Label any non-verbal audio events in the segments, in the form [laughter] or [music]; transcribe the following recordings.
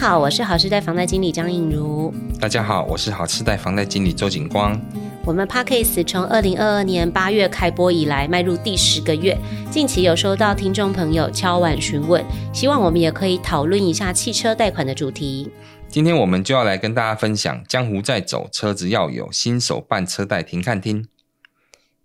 好，我是好世代房贷经理张映如。大家好，我是好世代房贷经理周景光。我们 Podcast 从二零二二年八月开播以来，迈入第十个月。近期有收到听众朋友敲碗询问，希望我们也可以讨论一下汽车贷款的主题。今天我们就要来跟大家分享：江湖在走，车子要有，新手办车贷停看听。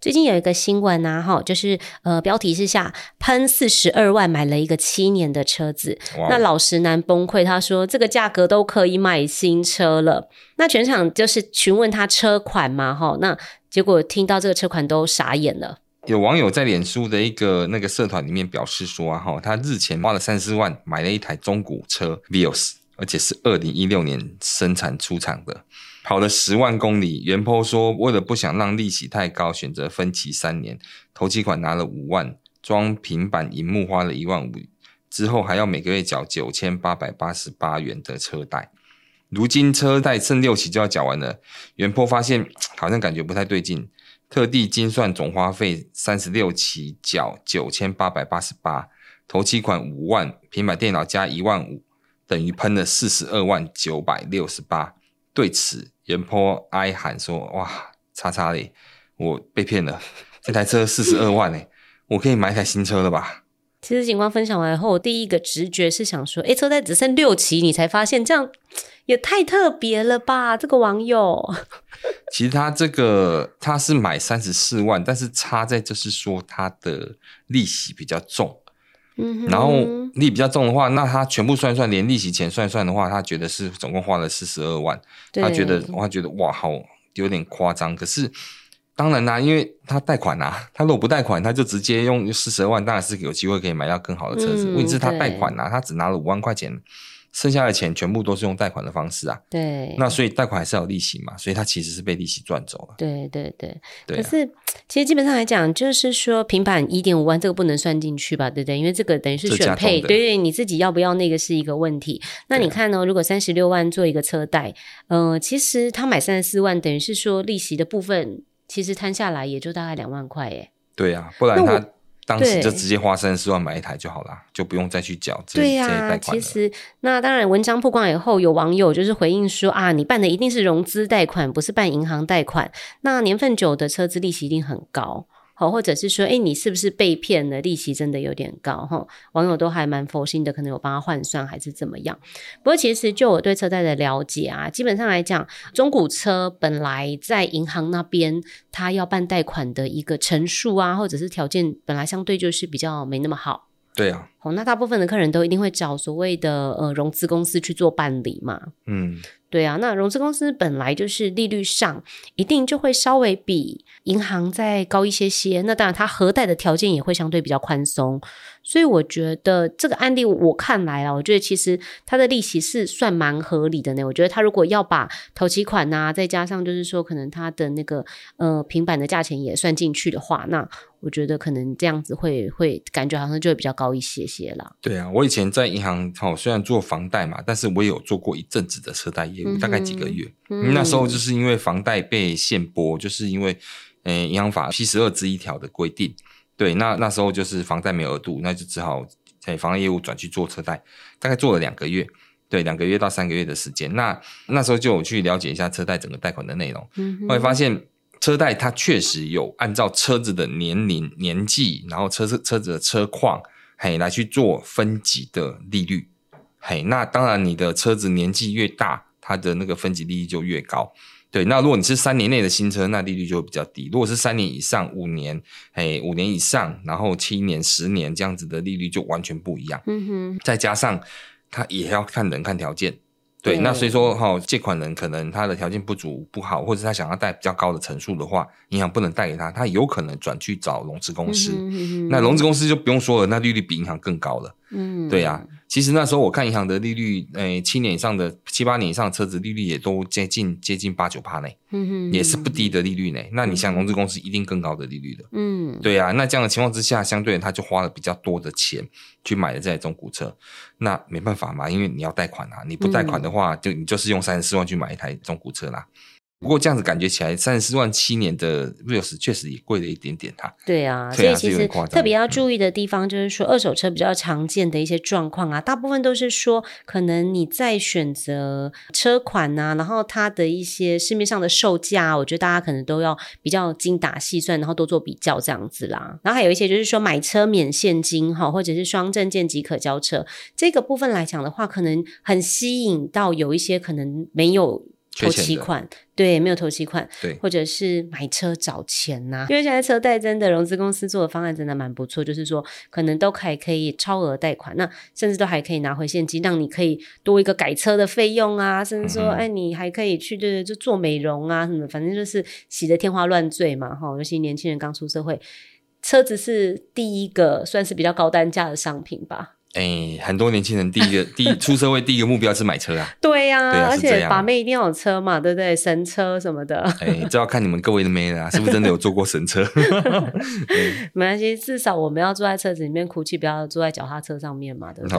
最近有一个新闻呐，哈，就是呃，标题是下喷四十二万买了一个七年的车子，哇那老实男崩溃，他说这个价格都可以买新车了。那全场就是询问他车款嘛，哈，那结果听到这个车款都傻眼了。有网友在脸书的一个那个社团里面表示说啊，哈，他日前花了三四万买了一台中古车 Vios，而且是二零一六年生产出厂的。跑了十万公里，原坡说为了不想让利息太高，选择分期三年，头期款拿了五万，装平板荧幕花了一万五，之后还要每个月缴九千八百八十八元的车贷。如今车贷剩六期就要缴完了，原坡发现好像感觉不太对劲，特地精算总花费，三十六期缴九千八百八十八，头期款五万，平板电脑加一万五，等于喷了四十二万九百六十八。对此，原 po 哀喊说：“哇，叉叉嘞，我被骗了！这台车四十二万诶，我可以买一台新车了吧？”其实警官分享完后，我第一个直觉是想说：“诶，车贷只剩六期，你才发现这样也太特别了吧？”这个网友，[laughs] 其实他这个他是买三十四万，但是差在就是说他的利息比较重。嗯，然后利比较重的话，那他全部算算，连利息钱算算的话，他觉得是总共花了四十二万。他觉得，他觉得哇，好有点夸张。可是当然啦、啊，因为他贷款啊，他如果不贷款，他就直接用四十二万，当然是有机会可以买到更好的车子。问题、嗯、是他贷款啊，他只拿了五万块钱。剩下的钱全部都是用贷款的方式啊，对，那所以贷款还是要有利息嘛，所以他其实是被利息赚走了。对对对，对啊、可是其实基本上来讲，就是说平板一点五万这个不能算进去吧，对不对？因为这个等于是选配，对对，你自己要不要那个是一个问题。那你看呢、如果三十六万做一个车贷，呃，其实他买三十四万，等于是说利息的部分其实摊下来也就大概两万块，耶，对啊，不然他。当时就直接花三十四万买一台就好了，就不用再去缴这对呀、啊。其实那当然，文章曝光以后，有网友就是回应说啊，你办的一定是融资贷款，不是办银行贷款。那年份久的车子利息一定很高。好，或者是说，哎，你是不是被骗了？利息真的有点高哈。网友都还蛮佛心的，可能有帮他换算还是怎么样。不过，其实就我对车贷的了解啊，基本上来讲，中古车本来在银行那边，他要办贷款的一个陈述啊，或者是条件，本来相对就是比较没那么好。对啊。哦，那大部分的客人都一定会找所谓的呃融资公司去做办理嘛。嗯。对啊，那融资公司本来就是利率上一定就会稍微比银行再高一些些，那当然它核贷的条件也会相对比较宽松。所以我觉得这个案例我看来啊，我觉得其实它的利息是算蛮合理的呢。我觉得他如果要把头期款呐、啊，再加上就是说可能他的那个呃平板的价钱也算进去的话，那我觉得可能这样子会会感觉好像就会比较高一些些啦。对啊，我以前在银行好，虽然做房贷嘛，但是我也有做过一阵子的车贷业务，嗯、大概几个月。嗯、那时候就是因为房贷被限拨，就是因为呃银行法七十二之一条的规定。对，那那时候就是房贷没有额度，那就只好在房贷业务转去做车贷，大概做了两个月，对，两个月到三个月的时间。那那时候就有去了解一下车贷整个贷款的内容，嗯哼，后来发现车贷它确实有按照车子的年龄、年纪，然后车子车子的车况，嘿，来去做分级的利率，嘿，那当然你的车子年纪越大，它的那个分级利率就越高。对，那如果你是三年内的新车，那利率就会比较低；如果是三年以上、五年，哎，五年以上，然后七年、十年这样子的利率就完全不一样。嗯哼，再加上他也要看人、看条件。对，那所以说哈，借款人可能他的条件不足、不好，或者他想要贷比较高的层数的话，银行不能贷给他，他有可能转去找融资公司。嗯哼嗯哼，那融资公司就不用说了，那利率比银行更高了。嗯，对呀、啊。其实那时候我看银行的利率，诶、欸，七年以上的、七八年以上的车子利率也都接近接近八九趴呢，也是不低的利率呢。那你像融资公司一定更高的利率的，嗯，对啊。那这样的情况之下，相对他就花了比较多的钱去买了这台中古车，那没办法嘛，因为你要贷款啊，你不贷款的话，就你就是用三十四万去买一台中古车啦。不过这样子感觉起来，三十四万七年的 Vios 确实也贵了一点点哈。对啊，所以其实特别要注意的地方就是说，二手车比较常见的一些状况啊，大部分都是说，可能你在选择车款啊，然后它的一些市面上的售价，我觉得大家可能都要比较精打细算，然后多做比较这样子啦。然后还有一些就是说，买车免现金哈，或者是双证件即可交车，这个部分来讲的话，可能很吸引到有一些可能没有。头期款对，没有投期款，对，或者是买车找钱呐、啊。因为现在车贷真的融资公司做的方案真的蛮不错，就是说可能都还可以超额贷款，那甚至都还可以拿回现金，让你可以多一个改车的费用啊，甚至说哎，你还可以去对对，就做美容啊什么，反正就是洗得天花乱坠嘛哈。尤其年轻人刚出社会，车子是第一个算是比较高单价的商品吧。哎、欸，很多年轻人第一个 [laughs] 第一出社会第一个目标是买车啊。对呀、啊，对啊、而且把妹一定要有车嘛，对不对？神车什么的。[laughs] 哎、欸，这要看你们各位的妹了，是不是真的有坐过神车？[laughs] 欸、没关系，至少我们要坐在车子里面哭泣，不要坐在脚踏车上面嘛，对不对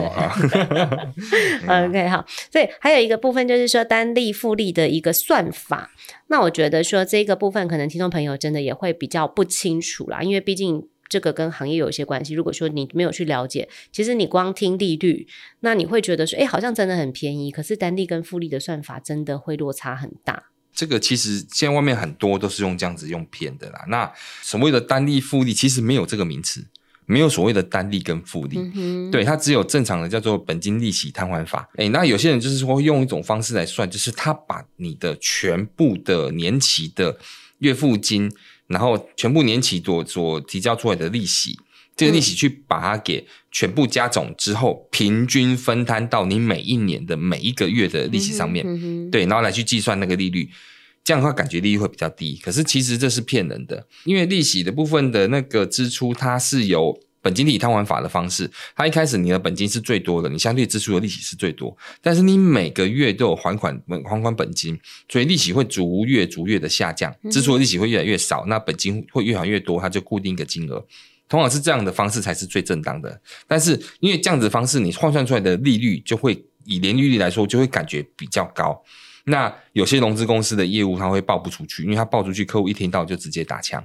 ？OK，好。所以还有一个部分就是说单利复利的一个算法。那我觉得说这个部分可能听众朋友真的也会比较不清楚啦，因为毕竟。这个跟行业有一些关系。如果说你没有去了解，其实你光听利率，那你会觉得说，哎，好像真的很便宜。可是单利跟复利的算法真的会落差很大。这个其实现在外面很多都是用这样子用骗的啦。那所谓的单利复利，其实没有这个名词，没有所谓的单利跟复利。嗯。对，它只有正常的叫做本金利息摊还法。哎，那有些人就是说用一种方式来算，就是他把你的全部的年期的月付金。然后全部年期所所提交出来的利息，这个利息去把它给全部加总之后，平均分摊到你每一年的每一个月的利息上面，对，然后来去计算那个利率，这样的话感觉利率会比较低。可是其实这是骗人的，因为利息的部分的那个支出，它是由本金利摊还法的方式，它一开始你的本金是最多的，你相对支出的利息是最多，但是你每个月都有还款本还款本金，所以利息会逐月逐月的下降，支出的利息会越来越少，那本金会越还越多，它就固定一个金额，通常是这样的方式才是最正当的。但是因为这样子的方式，你换算出来的利率就会以年利率来说，就会感觉比较高。那有些融资公司的业务它会报不出去，因为它报出去，客户一听到就直接打枪。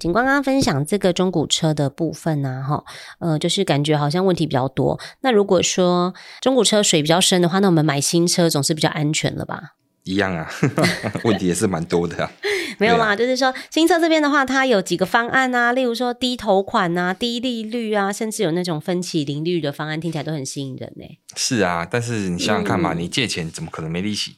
警官刚刚分享这个中古车的部分呢，哈，呃，就是感觉好像问题比较多。那如果说中古车水比较深的话，那我们买新车总是比较安全了吧？一样啊，[laughs] 问题也是蛮多的啊。[laughs] 没有啦，就是说新车这边的话，它有几个方案啊，例如说低头款啊、低利率啊，甚至有那种分期零利率的方案，听起来都很吸引人呢。是啊，但是你想想看嘛，嗯、你借钱怎么可能没利息？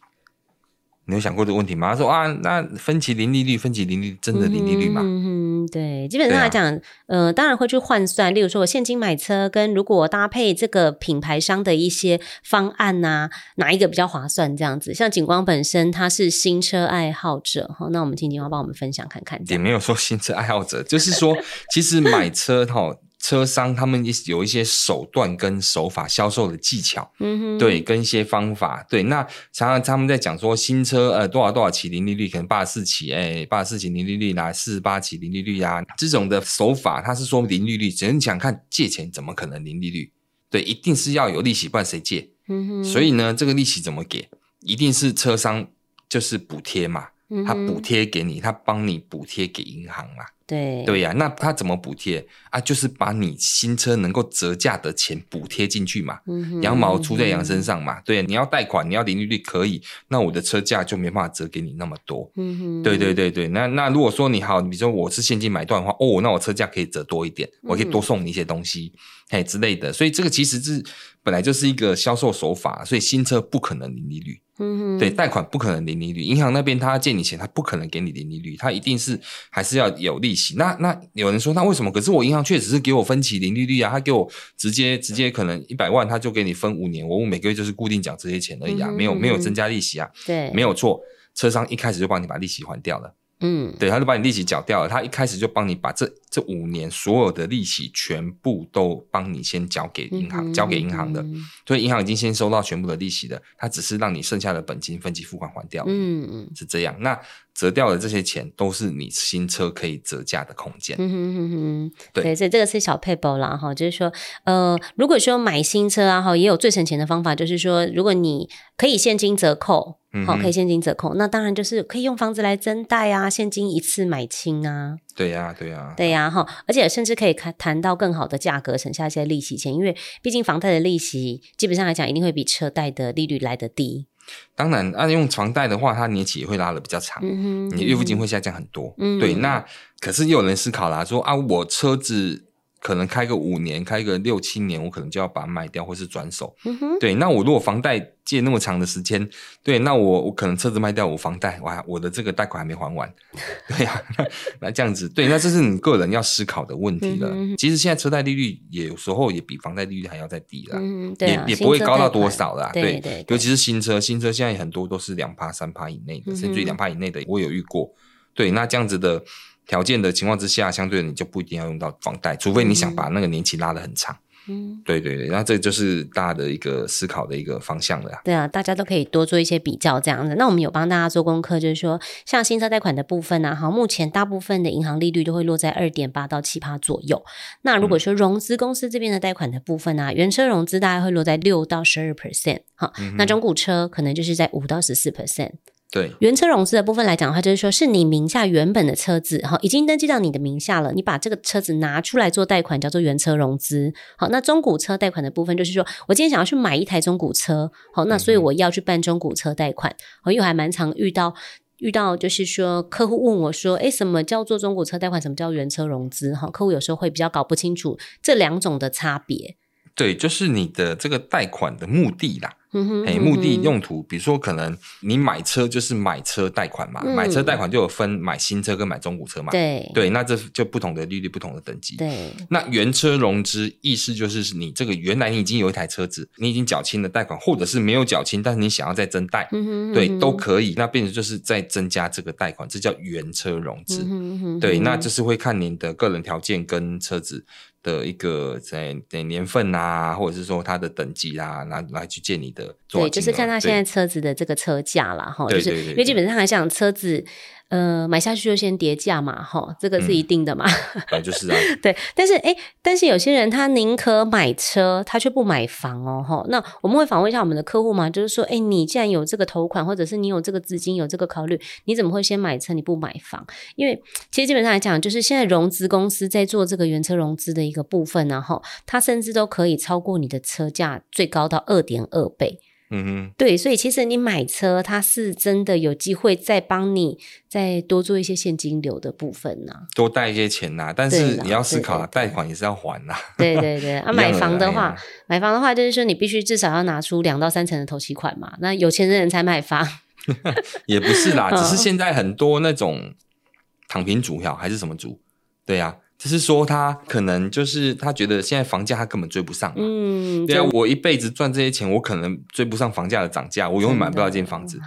你有想过这个问题吗？他说啊，那分期零利率，分期零利率真的零利率吗？嗯，对，基本上来讲，啊、呃，当然会去换算。例如说，我现金买车，跟如果搭配这个品牌商的一些方案呐、啊，哪一个比较划算？这样子，像景光本身他是新车爱好者哈，那我们请景光帮我们分享看看。也没有说新车爱好者，就是说，其实买车哈。车商他们有一些手段跟手法，销售的技巧，嗯哼，对，跟一些方法，对。那常常他们在讲说新车呃多少多少起零利率，可能八十四起，哎，八十四起零利率啦，四十八起零利率啊，这种的手法，他是说零利率，只能想看借钱怎么可能零利率？对，一定是要有利息，不然谁借？嗯哼。所以呢，这个利息怎么给？一定是车商就是补贴嘛，他补贴给你，他帮你补贴给银行啊。对对呀、啊，那他怎么补贴啊？就是把你新车能够折价的钱补贴进去嘛，嗯、羊毛出在羊身上嘛。对，你要贷款，你要零利率可以，那我的车价就没办法折给你那么多。对对对对，那那如果说你好，你比如说我是现金买断的话，哦，那我车价可以折多一点，我可以多送你一些东西，嘿、之类的。所以这个其实是本来就是一个销售手法，所以新车不可能零利率。对，贷款不可能零利率，银行那边他借你钱，他不可能给你零利率，他一定是还是要有利息。那那有人说，那为什么？可是我银行确实是给我分期零利率啊，他给我直接直接可能一百万，他就给你分五年，我每个月就是固定缴这些钱而已啊，嗯、没有没有增加利息啊，对，没有错，车商一开始就帮你把利息还掉了。嗯，对，他就把你利息缴掉了。他一开始就帮你把这这五年所有的利息全部都帮你先交给银行，嗯、交给银行的。所以银行已经先收到全部的利息的，他只是让你剩下的本金分期付款还掉。嗯嗯，是这样。那折掉的这些钱都是你新车可以折价的空间。嗯哼哼哼，对，对，所以这个是小撇步啦哈，就是说，呃，如果说买新车啊哈，也有最省钱的方法，就是说，如果你可以现金折扣。好，可以现金折扣，那当然就是可以用房子来增贷啊，现金一次买清啊。对呀，对呀，对呀，哈，而且甚至可以谈谈到更好的价格，省下一些利息钱，因为毕竟房贷的利息基本上来讲一定会比车贷的利率来得低。当然，按用床带的话，它年期也会拉的比较长，你月付金会下降很多。嗯，对，那可是又有人思考啦，说啊，我车子。可能开个五年，开个六七年，我可能就要把它卖掉，或是转手。嗯，对，那我如果房贷借那么长的时间，对，那我我可能车子卖掉，我房贷哇，我的这个贷款还没还完，[laughs] 对呀、啊，那这样子，对，那这是你个人要思考的问题了。嗯、其实现在车贷利率也有时候也比房贷利率还要再低了，嗯对啊、也也不会高到多少啦。对，对，尤其是新车，新车现在很多都是两趴三趴以内的，甚至于两趴以内的，我有遇过。对，那这样子的。条件的情况之下，相对的你就不一定要用到房贷，除非你想把那个年期拉得很长。嗯，对对对，那这就是大家的一个思考的一个方向了。对啊，大家都可以多做一些比较这样子。那我们有帮大家做功课，就是说像新车贷款的部分呢、啊，好，目前大部分的银行利率都会落在二点八到七趴左右。那如果说融资公司这边的贷款的部分呢、啊，原车融资大概会落在六到十二 percent，哈，那中古车可能就是在五到十四 percent。对，原车融资的部分来讲的话，就是说是你名下原本的车子，哈，已经登记到你的名下了，你把这个车子拿出来做贷款，叫做原车融资。好，那中古车贷款的部分，就是说我今天想要去买一台中古车，好，那所以我要去办中古车贷款。我又还蛮常遇到遇到，就是说客户问我说，诶，什么叫做中古车贷款？什么叫原车融资？哈，客户有时候会比较搞不清楚这两种的差别。对，就是你的这个贷款的目的啦。哎，目的用途，比如说可能你买车就是买车贷款嘛，嗯、买车贷款就有分买新车跟买中古车嘛，对对，那这就不同的利率，不同的等级。对，那原车融资意思就是你这个原来你已经有一台车子，你已经缴清了贷款，或者是没有缴清，但是你想要再增贷，嗯哼，对，都可以。那变成就是再增加这个贷款，这叫原车融资。嗯哼，对，那就是会看您的个人条件跟车子的一个在的年份啊，或者是说它的等级啊，来来去借你的。对，就是看他现在车子的这个车价啦，哈，就是因为基本上来讲车子。呃，买下去就先跌价嘛，哈，这个是一定的嘛。对、嗯，就是啊。对，但是诶，但是有些人他宁可买车，他却不买房哦，哈。那我们会访问一下我们的客户嘛，就是说，诶，你既然有这个头款，或者是你有这个资金，有这个考虑，你怎么会先买车，你不买房？因为其实基本上来讲，就是现在融资公司在做这个原车融资的一个部分啊，齁，它甚至都可以超过你的车价最高到二点二倍。嗯哼，对，所以其实你买车，它是真的有机会再帮你再多做一些现金流的部分呢、啊，多贷一些钱呐、啊。但是你要思考，贷款也是要还呐。对对对，[laughs] 啊，买房的话，买房的话就是说你必须至少要拿出两到三成的头期款嘛。那有钱人才买房，[laughs] 也不是啦，[laughs] 只是现在很多那种躺平族呀，还是什么族，对呀、啊。只是说他可能就是他觉得现在房价他根本追不上嘛，嗯，对啊，我一辈子赚这些钱，我可能追不上房价的涨价，我永远买不到一间房子，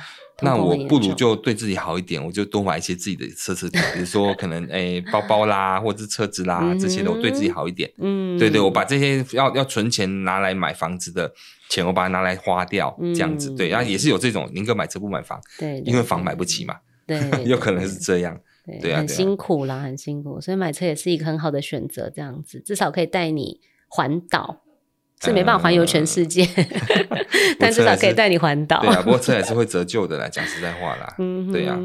那我不如就对自己好一点，我就多买一些自己的奢侈品，比如说可能诶、欸、包包啦，或者是车子啦，这些的我对自己好一点，嗯，对对，我把这些要要存钱拿来买房子的钱，我把它拿来花掉，这样子，对，然后也是有这种宁可买车不买房，对，因为房买不起嘛，对，[laughs] 有可能是这样。对，对啊，很辛苦啦，很辛苦，所以买车也是一个很好的选择。这样子至少可以带你环岛，是没办法环游全世界，[laughs] 嗯、但至少可以带你环岛。对啊，不过车还是 [laughs] 会折旧的啦，讲实在话啦。嗯，对啊。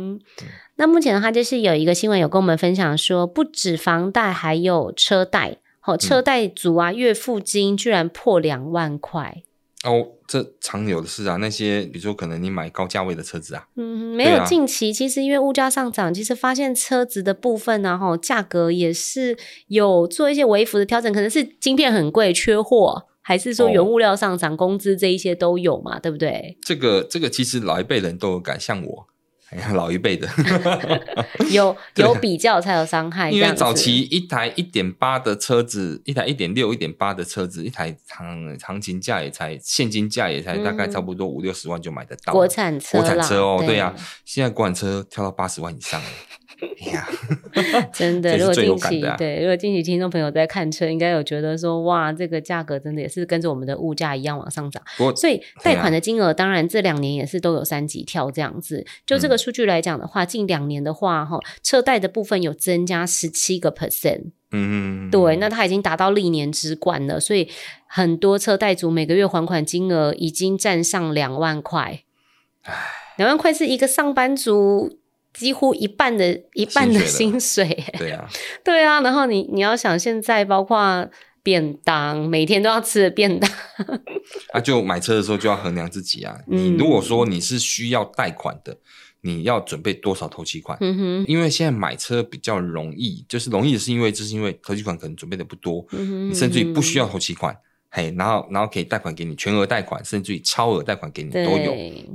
那目前的话，就是有一个新闻有跟我们分享说，不止房贷，还有车贷，好，车贷族啊，月付金居然破两万块。哦，这常有的事啊。那些比如说，可能你买高价位的车子啊，嗯，没有近期，啊、其实因为物价上涨，其实发现车子的部分呢，哈，价格也是有做一些微幅的调整，可能是晶片很贵，缺货，还是说原物料上涨，哦、工资这一些都有嘛，对不对？这个这个其实老一辈人都有感，像我。老一辈的 [laughs] 有 [laughs] 有比较才有伤害，因为早期一台一点八的车子，一台一点六、一点八的车子，一台行行情价也才现金价也才大概差不多五六十万就买得到。国产车，国产车哦，对呀，现在国产车跳到八十万以上了。[laughs] 真的，如果近期、啊、对，如果近期听众朋友在看车，应该有觉得说，哇，这个价格真的也是跟着我们的物价一样往上涨。所以贷款的金额，当然这两年也是都有三级跳这样子。就这个数据来讲的话，嗯、近两年的话，哈，车贷的部分有增加十七个 percent。嗯，对，那它已经达到历年之冠了，所以很多车贷族每个月还款金额已经占上两万块。唉，两万块是一个上班族。几乎一半的一半的薪水，对啊，[laughs] 对啊。然后你你要想，现在包括便当，每天都要吃的便当，[laughs] 啊，就买车的时候就要衡量自己啊。你如果说你是需要贷款的，你要准备多少头期款？嗯哼，因为现在买车比较容易，就是容易的是因为就是因为头期款可能准备的不多，嗯哼，你甚至于不需要头期款。嘿，然后然后可以贷款给你，全额贷款，甚至于超额贷款给你都有。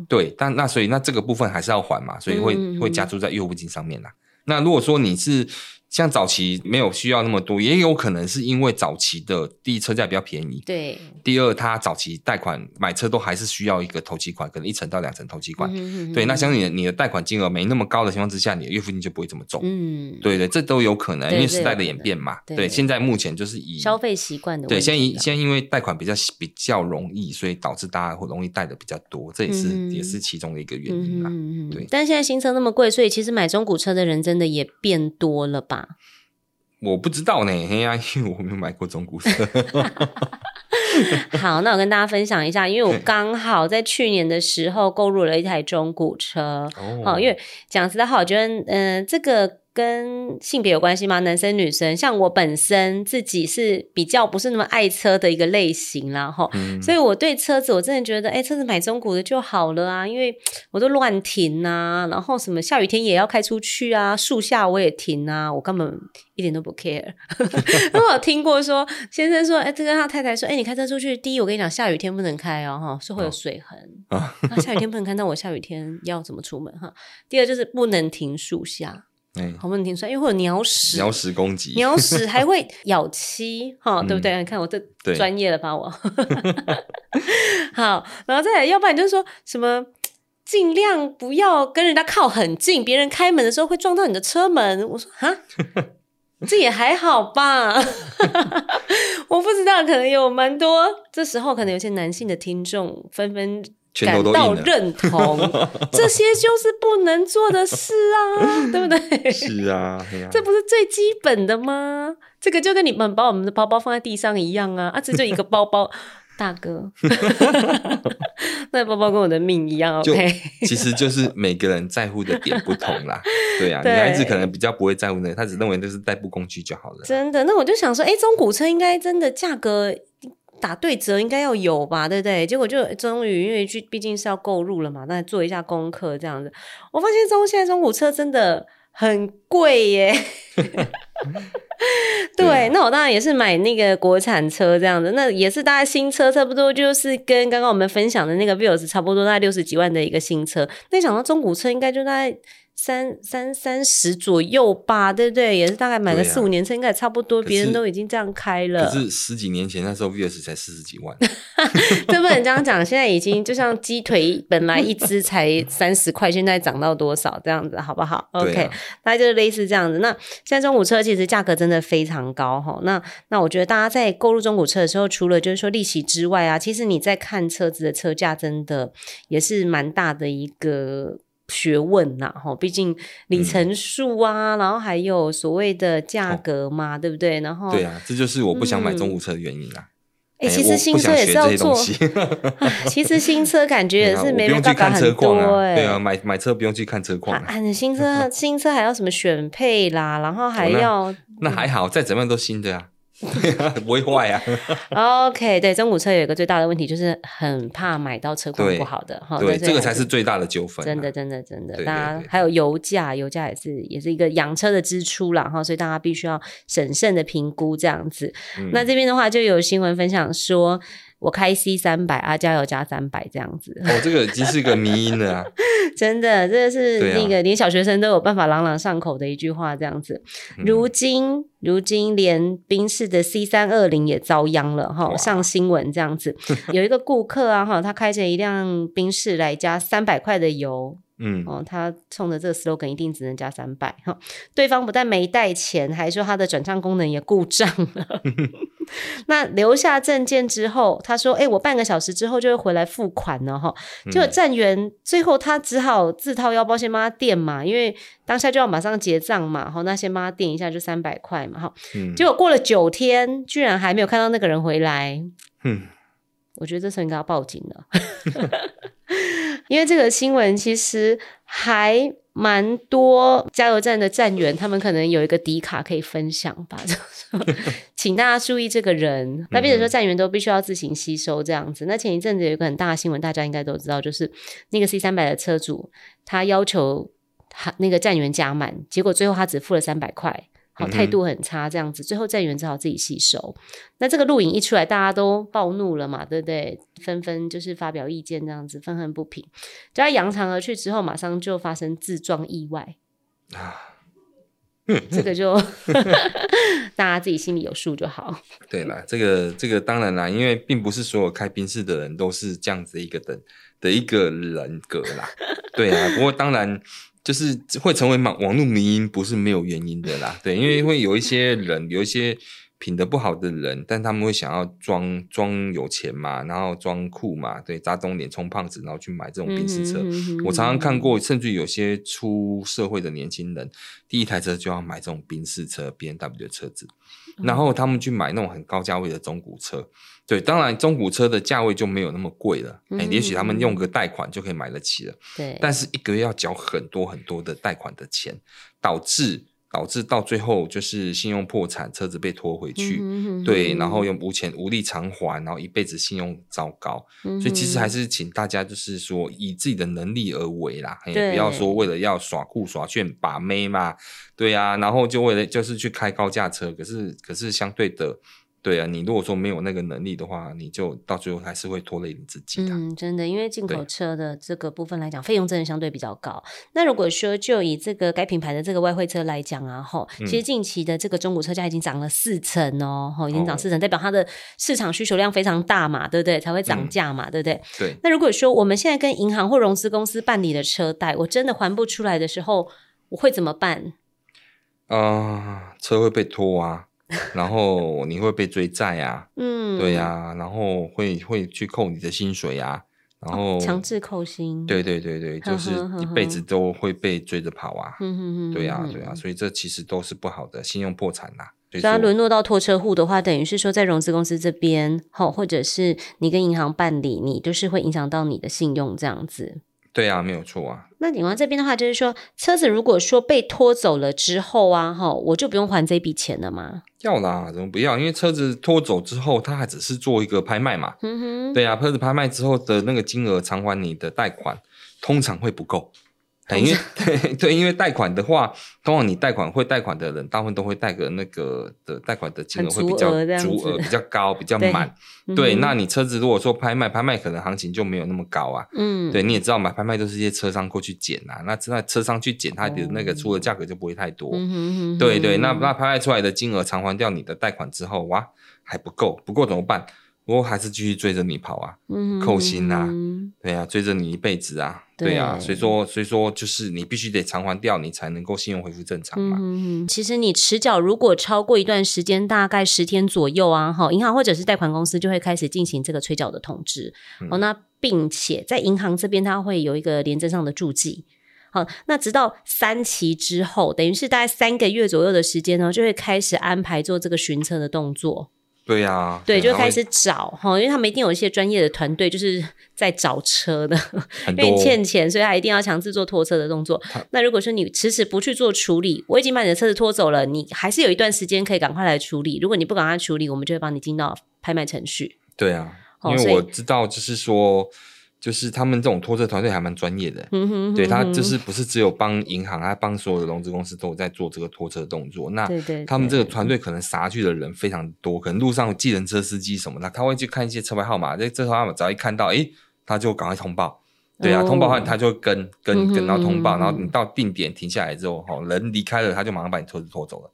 对，但那所以那这个部分还是要还嘛，所以会、嗯、会加注在业务金上面啦。那如果说你是。像早期没有需要那么多，也有可能是因为早期的第一车价比较便宜，对。第二，他早期贷款买车都还是需要一个头期款，可能一层到两层头期款。嗯、哼哼对，那相信你的你的贷款金额没那么高的情况之下，你的月付金就不会这么重。嗯，对对，这都有可能，因为时代的演变嘛。对，对，对，现在目前就是以消费习惯的。对，现在现在因为贷款比较比较容易，所以导致大家会容易贷的比较多，这也是、嗯、也是其中的一个原因啦。嗯嗯对。但现在新车那么贵，所以其实买中古车的人真的也变多了吧？我不知道呢，嘿呀，因为我没有买过中古车。[laughs] 好，那我跟大家分享一下，因为我刚好在去年的时候购入了一台中古车。哦，因为讲实在话，我觉得，嗯、呃，这个。跟性别有关系吗？男生女生，像我本身自己是比较不是那么爱车的一个类型啦，哈、嗯，所以我对车子我真的觉得，哎、欸，车子买中古的就好了啊，因为我都乱停啊，然后什么下雨天也要开出去啊，树下我也停啊，我根本一点都不 care。[laughs] 因为我听过说，先生说，哎、欸，这个他太太说，哎、欸，你开车出去，第一我跟你讲，下雨天不能开哦，哈，是会有水痕啊，那下雨天不能开，那我下雨天要怎么出门哈？第二就是不能停树下。哎，好不能听说，因为会有鸟屎，鸟屎攻击，鸟屎还会咬漆，哈、嗯，对不对？你看我这专业了吧？我 [laughs] 好，然后再来，要不然就是说什么，尽量不要跟人家靠很近，别人开门的时候会撞到你的车门。我说啊，[laughs] 这也还好吧？[laughs] 我不知道，可能有蛮多，这时候可能有些男性的听众纷纷。感到认同，[laughs] 这些就是不能做的事啊，[laughs] 对不对？是啊，啊，这不是最基本的吗？这个就跟你们把我们的包包放在地上一样啊，啊，这就一个包包，[laughs] 大哥，那包包跟我的命一样，OK。其实就是每个人在乎的点不同啦，对啊，女孩子可能比较不会在乎那个，她只认为那是代步工具就好了。真的，那我就想说，哎，中古车应该真的价格。打对折应该要有吧，对不对？结果就终于因为去毕竟是要购入了嘛，那做一下功课这样子，我发现中现在中古车真的很贵耶。[laughs] 对，对，那我当然也是买那个国产车这样子，那也是大概新车差不多就是跟刚刚我们分享的那个 Vios 差不多，大概六十几万的一个新车。那想到中古车应该就大概。三三三十左右吧，对不对？也是大概买个四五年车，应该也差不多。别人都已经这样开了。可是十几年前那时候 Vios 才四十几万，[laughs] 这不能这样讲。现在已经就像鸡腿，本来一只才三十块，现在涨到多少这样子，好不好？OK，大概就是类似这样子。那现在中古车其实价格真的非常高哈。那那我觉得大家在购入中古车的时候，除了就是说利息之外啊，其实你在看车子的车价，真的也是蛮大的一个。学问呐，哈，毕竟里程数啊、嗯，然后还有所谓的价格嘛、哦，对不对？然后对啊，这就是我不想买中古车的原因啊。哎、嗯欸，其实新车也是要做，[laughs] 其实新车感觉 [laughs] 也是没办法很多哎、欸。对啊，买买车不用去看车况啊，啊。新车 [laughs] 新车还要什么选配啦，然后还要、那还好，再怎么样都新的啊。[laughs] 不会坏呀、啊。OK，对，中古车有一个最大的问题，就是很怕买到车况不好的哈。对，这个才是最大的纠纷、啊。真的，真的，真的。大家还有油价，油价也是也是一个养车的支出啦哈，所以大家必须要审慎的评估这样子。嗯、那这边的话，就有新闻分享说。我开 C 三百啊，加油加三百这样子。哦，这个已经是一个迷音了啊！[laughs] 真的，这个是那个连小学生都有办法朗朗上口的一句话，这样子。如今，嗯、如今连宾士的 C 三二零也遭殃了哈，上新闻这样子。有一个顾客啊哈，他开着一辆宾士来加三百块的油。嗯，哦，他冲着这个 slogan 一定只能加三百哈。对方不但没带钱，还说他的转账功能也故障了。[laughs] 那留下证件之后，他说：“哎、欸，我半个小时之后就会回来付款了哈。”结果站员最后他只好自掏腰包先帮他垫嘛，因为当下就要马上结账嘛，好，那先帮他垫一下就三百块嘛哈。结果过了九天，居然还没有看到那个人回来。嗯，我觉得这时候应该要报警了。[laughs] 因为这个新闻其实还蛮多加油站的站员，他们可能有一个底卡可以分享吧。[laughs] 就是请大家注意这个人。那比如说站员都必须要自行吸收这样子。那前一阵子有一个很大的新闻，大家应该都知道，就是那个 C 三百的车主，他要求他那个站员加满，结果最后他只付了三百块。好，态度很差，这样子，最后站员只好自己吸收。那这个录影一出来，大家都暴怒了嘛，对不对？纷纷就是发表意见，这样子愤恨不平。就他扬长而去之后，马上就发生自撞意外啊！这个就 [laughs] 大家自己心里有数就好。[laughs] 对啦，这个这个当然啦，因为并不是所有开宾士的人都是这样子一个等的一个人格啦。对啊，不过当然。就是会成为网网络迷因，不是没有原因的啦。对，因为会有一些人，有一些品德不好的人，但他们会想要装装有钱嘛，然后装酷嘛，对，扎东脸充胖子，然后去买这种宾士车。嗯哼嗯哼。我常常看过，甚至有些出社会的年轻人，第一台车就要买这种宾士车、B N W 的车子，然后他们去买那种很高价位的中古车。对，当然中古车的价位就没有那么贵了，哎、嗯，也许他们用个贷款就可以买得起了。对，但是一个月要缴很多很多的贷款的钱，导致导致到最后就是信用破产，车子被拖回去，嗯、对，然后又无钱无力偿还，然后一辈子信用糟糕。嗯、所以其实还是请大家就是说以自己的能力而为啦，也，不要说为了要耍酷耍炫把妹嘛，对呀、啊，然后就为了就是去开高价车，可是可是相对的。对啊，你如果说没有那个能力的话，你就到最后还是会拖累你自己的。嗯，真的，因为进口车的这个部分来讲，费用真的相对比较高。那如果说就以这个该品牌的这个外汇车来讲啊，吼，其实近期的这个中古车价已经涨了四成哦，吼，已经涨四成，代表它的市场需求量非常大嘛，对不对？才会涨价嘛，嗯、对不对？对。那如果说我们现在跟银行或融资公司办理的车贷，我真的还不出来的时候，我会怎么办？啊、呃，车会被拖啊。然后你会被追债啊，嗯，对呀、啊，然后会会去扣你的薪水啊，然后、哦、强制扣薪，对对对对，就是一辈子都会被追着跑啊，嗯嗯嗯，对呀、啊、对呀、啊，所以这其实都是不好的，信用破产呐、啊。所以他沦落到拖车户的话，等于是说在融资公司这边，好，或者是你跟银行办理，你就是会影响到你的信用这样子。对啊，没有错啊。那你们这边的话，就是说车子如果说被拖走了之后啊，哈，我就不用还这笔钱了吗？要啦，怎么不要？因为车子拖走之后，它还只是做一个拍卖嘛。嗯哼。对啊，车子拍卖之后的那个金额偿还你的贷款，通常会不够。因为对对，因为贷款的话，通常你贷款会贷款的人，大部分都会贷个那个的贷款的金额会比较足额比较高，比较满。对，对嗯、那你车子如果说拍卖，拍卖可能行情就没有那么高啊。嗯，对，你也知道嘛，拍卖都是一些车商过去捡啊，那那车商去捡，他的那个出的价格就不会太多。嗯、对对，那那拍卖出来的金额偿还掉你的贷款之后，哇，还不够，不够怎么办？我还是继续追着你跑啊，嗯、扣薪啊，对啊，追着你一辈子啊，对，对啊，所以说，所以说就是你必须得偿还掉，你才能够信用恢复正常嘛。嗯，其实你迟缴如果超过一段时间，大概十天左右啊，哈，银行或者是贷款公司就会开始进行这个催缴的通知。嗯、哦，那并且在银行这边，它会有一个廉政上的注记。好，那直到三期之后，等于是大概三个月左右的时间呢，就会开始安排做这个巡车的动作。对呀、啊，对，就开始找哈，因为他们一定有一些专业的团队，就是在找车的，因为你欠钱，所以他一定要强制做拖车的动作。那如果说你迟迟不去做处理，我已经把你的车子拖走了，你还是有一段时间可以赶快来处理。如果你不赶快处理，我们就会帮你进到拍卖程序。对啊，因为我知道，就是说。就是他们这种拖车团队还蛮专业的，嗯、哼哼对，他就是不是只有帮银行，还帮所有的融资公司都有在做这个拖车动作。那他们这个团队可能杀去的人非常多，可能路上有计程车司机什么的，他会去看一些车牌号码，这车牌号码只要一看到，诶，他就赶快通报。对啊，哦、通报完他就跟跟跟到通报，然后你到定点停下来之后，哈，人离开了，他就马上把你车子拖走了。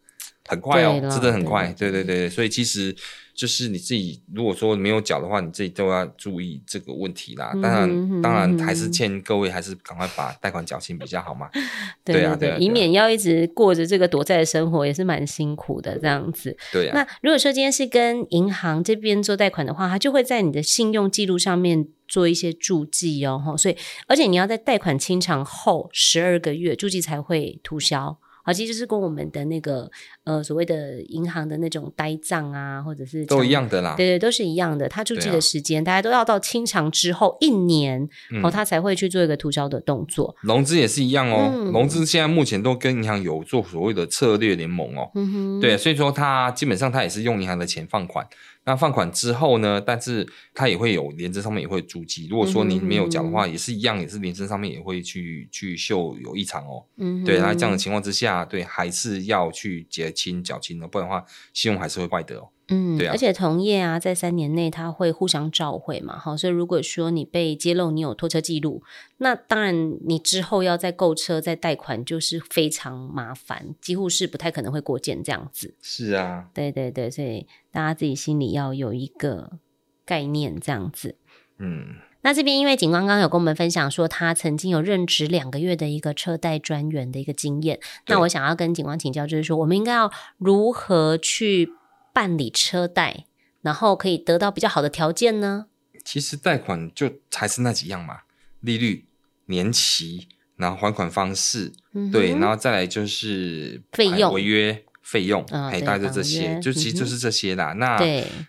很快哦，真的很快。对对对对，所以其实。就是你自己，如果说没有缴的话，你自己都要注意这个问题啦。当然，嗯、哼当然还是劝各位还是赶快把贷款缴清比较好嘛。[laughs] 对，对啊，对，以免要一直过着这个躲债的生活，也是蛮辛苦的这样子。对啊。那如果说今天是跟银行这边做贷款的话，他就会在你的信用记录上面做一些注记哦。所以，而且你要在贷款清偿后十二个月，注记才会涂销。好，其实就是跟我们的那个呃所谓的银行的那种呆账啊，或者是都一样的啦。对对，都是一样的。他注记的时间，啊、大家都要到清偿之后一年，嗯、哦，他才会去做一个涂销的动作。融资也是一样哦，嗯、融资现在目前都跟银行有做所谓的策略联盟哦。嗯哼，对，所以说他基本上他也是用银行的钱放款。那放款之后呢？但是它也会有连征上面也会注记。如果说您没有缴的话，嗯、也是一样，也是连征上面也会去去秀有异常哦。嗯哼，对，那这样的情况之下，对，还是要去结清缴清的，不然的话，信用还是会坏的哦。嗯，对啊，而且同业啊，在三年内他会互相召回嘛，好，所以如果说你被揭露你有拖车记录，那当然你之后要再购车再贷款就是非常麻烦，几乎是不太可能会过件这样子。是啊，对对对，所以大家自己心里要有一个概念这样子。嗯，那这边因为警官刚刚有跟我们分享说他曾经有任职两个月的一个车贷专员的一个经验，那我想要跟警官请教，就是说我们应该要如何去办理车贷，然后可以得到比较好的条件呢？其实贷款就还是那几样嘛，利率、年期，然后还款方式，嗯、哼对，然后再来就是费用、违约。费用，哎、哦，大概就这些，就其实就是这些啦。嗯、那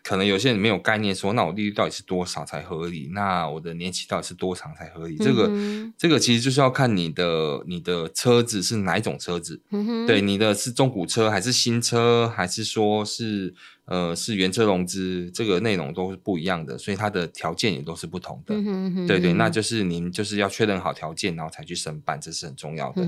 可能有些人没有概念说，说那我利率到底是多少才合理？那我的年期到底是多长才合理？这个这个其实就是要看你的你的车子是哪一种车子，嗯、对，你的是中古车还是新车，还是说是呃是原车融资？这个内容都是不一样的，所以它的条件也都是不同的。对对，那就是您就是要确认好条件，然后才去申办，这是很重要的。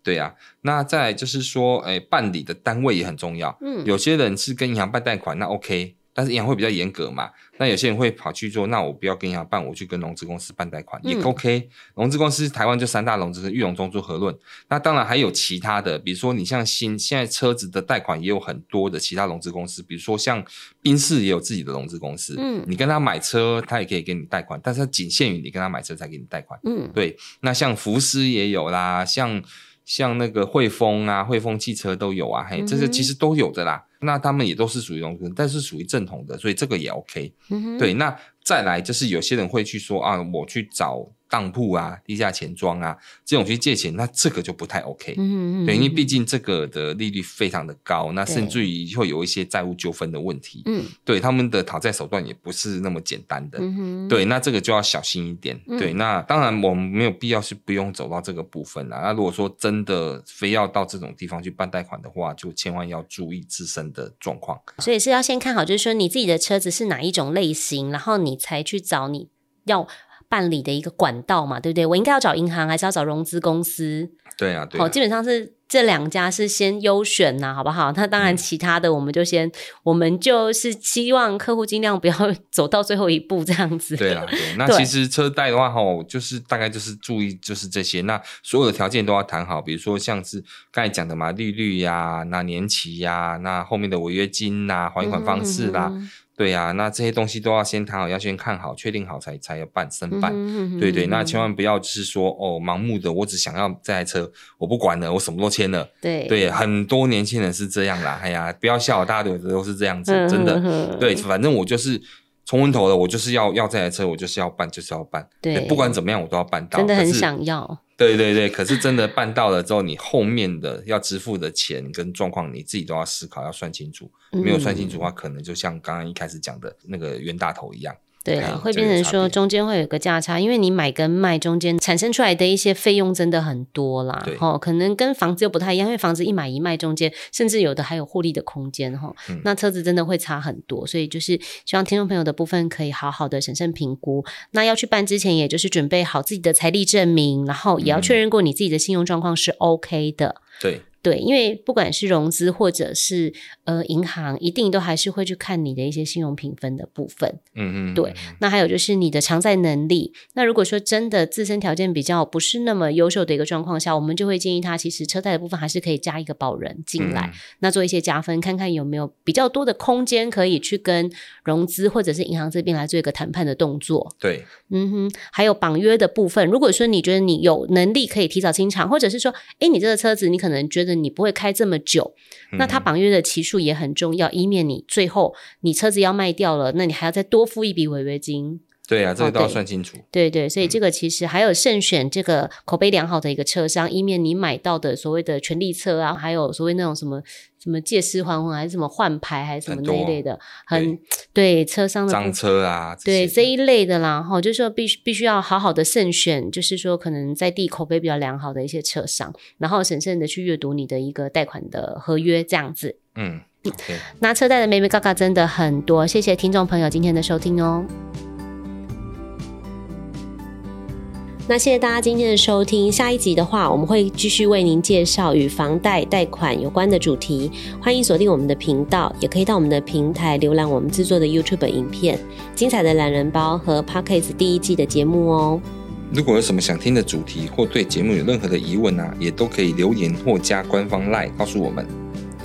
嗯对呀、啊，那再就是说，哎，办理的单位也很重要。嗯，有些人是跟银行办贷款，那 OK，但是银行会比较严格嘛。那有些人会跑去做，那我不要跟银行办，我去跟融资公司办贷款、嗯、也 OK。融资公司台湾就三大融资，裕隆、中租、和润。那当然还有其他的，比如说你像新现在车子的贷款也有很多的其他融资公司，比如说像宾士也有自己的融资公司。嗯，你跟他买车，他也可以给你贷款，但是它仅限于你跟他买车才给你贷款。嗯，对。那像福斯也有啦，像。像那个汇丰啊，汇丰汽车都有啊，嘿，这些其实都有的啦。那他们也都是属于农村，但是属于正统的，所以这个也 OK。对，那再来就是有些人会去说啊，我去找。当铺啊，地下钱庄啊，这种去借钱，那这个就不太 OK。嗯嗯，对，因为毕竟这个的利率非常的高，那甚至于会有一些债务纠纷的问题。嗯，对，他们的讨债手段也不是那么简单的。对，那这个就要小心一点。嗯、对，那当然我们没有必要是不用走到这个部分啦。那如果说真的非要到这种地方去办贷款的话，就千万要注意自身的状况。所以是要先看好，就是说你自己的车子是哪一种类型，然后你才去找你要。办理的一个管道嘛，对不对？我应该要找银行，还是要找融资公司？对啊，对啊。好，基本上是这两家是先优选呐，好不好？那当然，其他的我们就先，嗯、我们就是希望客户尽量不要走到最后一步这样子。对啊，[laughs] 对。那其实车贷的话，哈，就是大概就是注意就是这些，那所有的条件都要谈好，比如说像是刚才讲的嘛，利率呀，那年期呀，那后面的违约金呐，还款方式啦。嗯对呀、啊，那这些东西都要先谈好，要先看好，确定好才才要办申办。对对，那千万不要就是说哦，盲目的，我只想要这台车，我不管了，我什么都签了。对对，很多年轻人是这样啦。哎呀，不要笑，大家有的都是这样子，真的。对，反正我就是冲昏头了，我就是要要这台车，我就是要办，就是要办。对，不管怎么样，我都要办到。真的很想要。对对对，可是真的办到了之后，你后面的要支付的钱跟状况，你自己都要思考，要算清楚。没有算清楚的话，可能就像刚刚一开始讲的那个冤大头一样。对了，会变成说中间会有一个价差，因为你买跟卖中间产生出来的一些费用真的很多啦。对，哦，可能跟房子又不太一样，因为房子一买一卖中间，甚至有的还有获利的空间哈。嗯、那车子真的会差很多，所以就是希望听众朋友的部分可以好好的审慎评估。那要去办之前，也就是准备好自己的财力证明，然后也要确认过你自己的信用状况是 OK 的。对。对，因为不管是融资或者是呃银行，一定都还是会去看你的一些信用评分的部分。嗯嗯，对。那还有就是你的偿债能力。那如果说真的自身条件比较不是那么优秀的一个状况下，我们就会建议他，其实车贷的部分还是可以加一个保人进来，嗯、那做一些加分，看看有没有比较多的空间可以去跟融资或者是银行这边来做一个谈判的动作。对，嗯哼。还有绑约的部分，如果说你觉得你有能力可以提早清偿，或者是说，哎，你这个车子你可能觉得。你不会开这么久，那他绑约的期数也很重要，嗯、以免你最后你车子要卖掉了，那你还要再多付一笔违约金。对啊，这个都要算清楚。对，对对，所以这个其实还有慎选这个口碑良好的一个车商，以免你买到的所谓的权利车啊，还有所谓那种什么什么借尸还魂，还是什么换牌，还是什么那一类的，很，很对，对车商的脏车啊，对这一类的啦，哈，就是说必须必须要好好的慎选，就是说可能在地口碑比较良好的一些车商，然后审慎的去阅读你的一个贷款的合约，这样子。嗯。拿车贷的妹妹嘎嘎真的很多，谢谢听众朋友今天的收听哦。那谢谢大家今天的收听，下一集的话，我们会继续为您介绍与房贷贷款有关的主题，欢迎锁定我们的频道，也可以到我们的平台浏览我们制作的 YouTube 影片，精彩的懒人包和 Pocket 第一季的节目哦。如果有什么想听的主题，或对节目有任何的疑问啊，也都可以留言或加官方 LINE 告诉我们。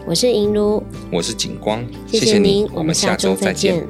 我是银如，我是景光，谢谢您，我们下周再见。